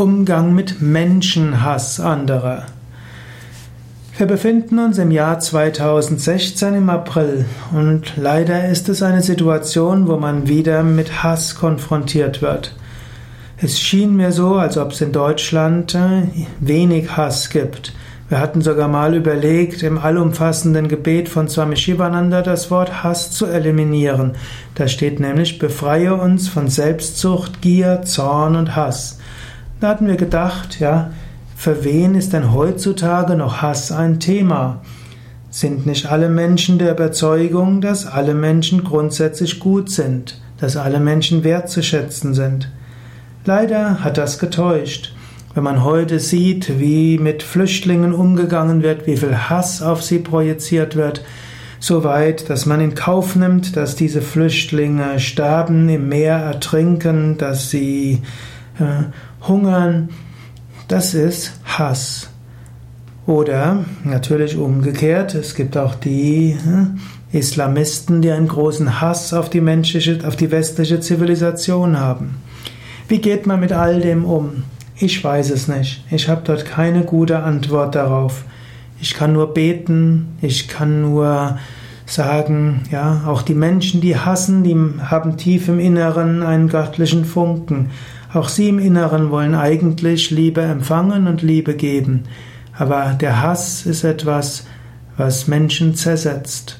Umgang mit Menschenhass anderer. Wir befinden uns im Jahr 2016 im April und leider ist es eine Situation, wo man wieder mit Hass konfrontiert wird. Es schien mir so, als ob es in Deutschland äh, wenig Hass gibt. Wir hatten sogar mal überlegt, im allumfassenden Gebet von Swami Shivananda das Wort Hass zu eliminieren. Da steht nämlich, befreie uns von Selbstsucht, Gier, Zorn und Hass. Da hatten wir gedacht, ja, für wen ist denn heutzutage noch Hass ein Thema? Sind nicht alle Menschen der Überzeugung, dass alle Menschen grundsätzlich gut sind, dass alle Menschen wertzuschätzen sind? Leider hat das getäuscht. Wenn man heute sieht, wie mit Flüchtlingen umgegangen wird, wie viel Hass auf sie projiziert wird, so weit, dass man in Kauf nimmt, dass diese Flüchtlinge sterben, im Meer ertrinken, dass sie äh, hungern, das ist Hass. Oder natürlich umgekehrt, es gibt auch die äh, Islamisten, die einen großen Hass auf die menschliche, auf die westliche Zivilisation haben. Wie geht man mit all dem um? Ich weiß es nicht. Ich habe dort keine gute Antwort darauf. Ich kann nur beten, ich kann nur sagen, ja, auch die Menschen, die hassen, die haben tief im Inneren einen göttlichen Funken. Auch sie im Inneren wollen eigentlich Liebe empfangen und Liebe geben. Aber der Hass ist etwas, was Menschen zersetzt.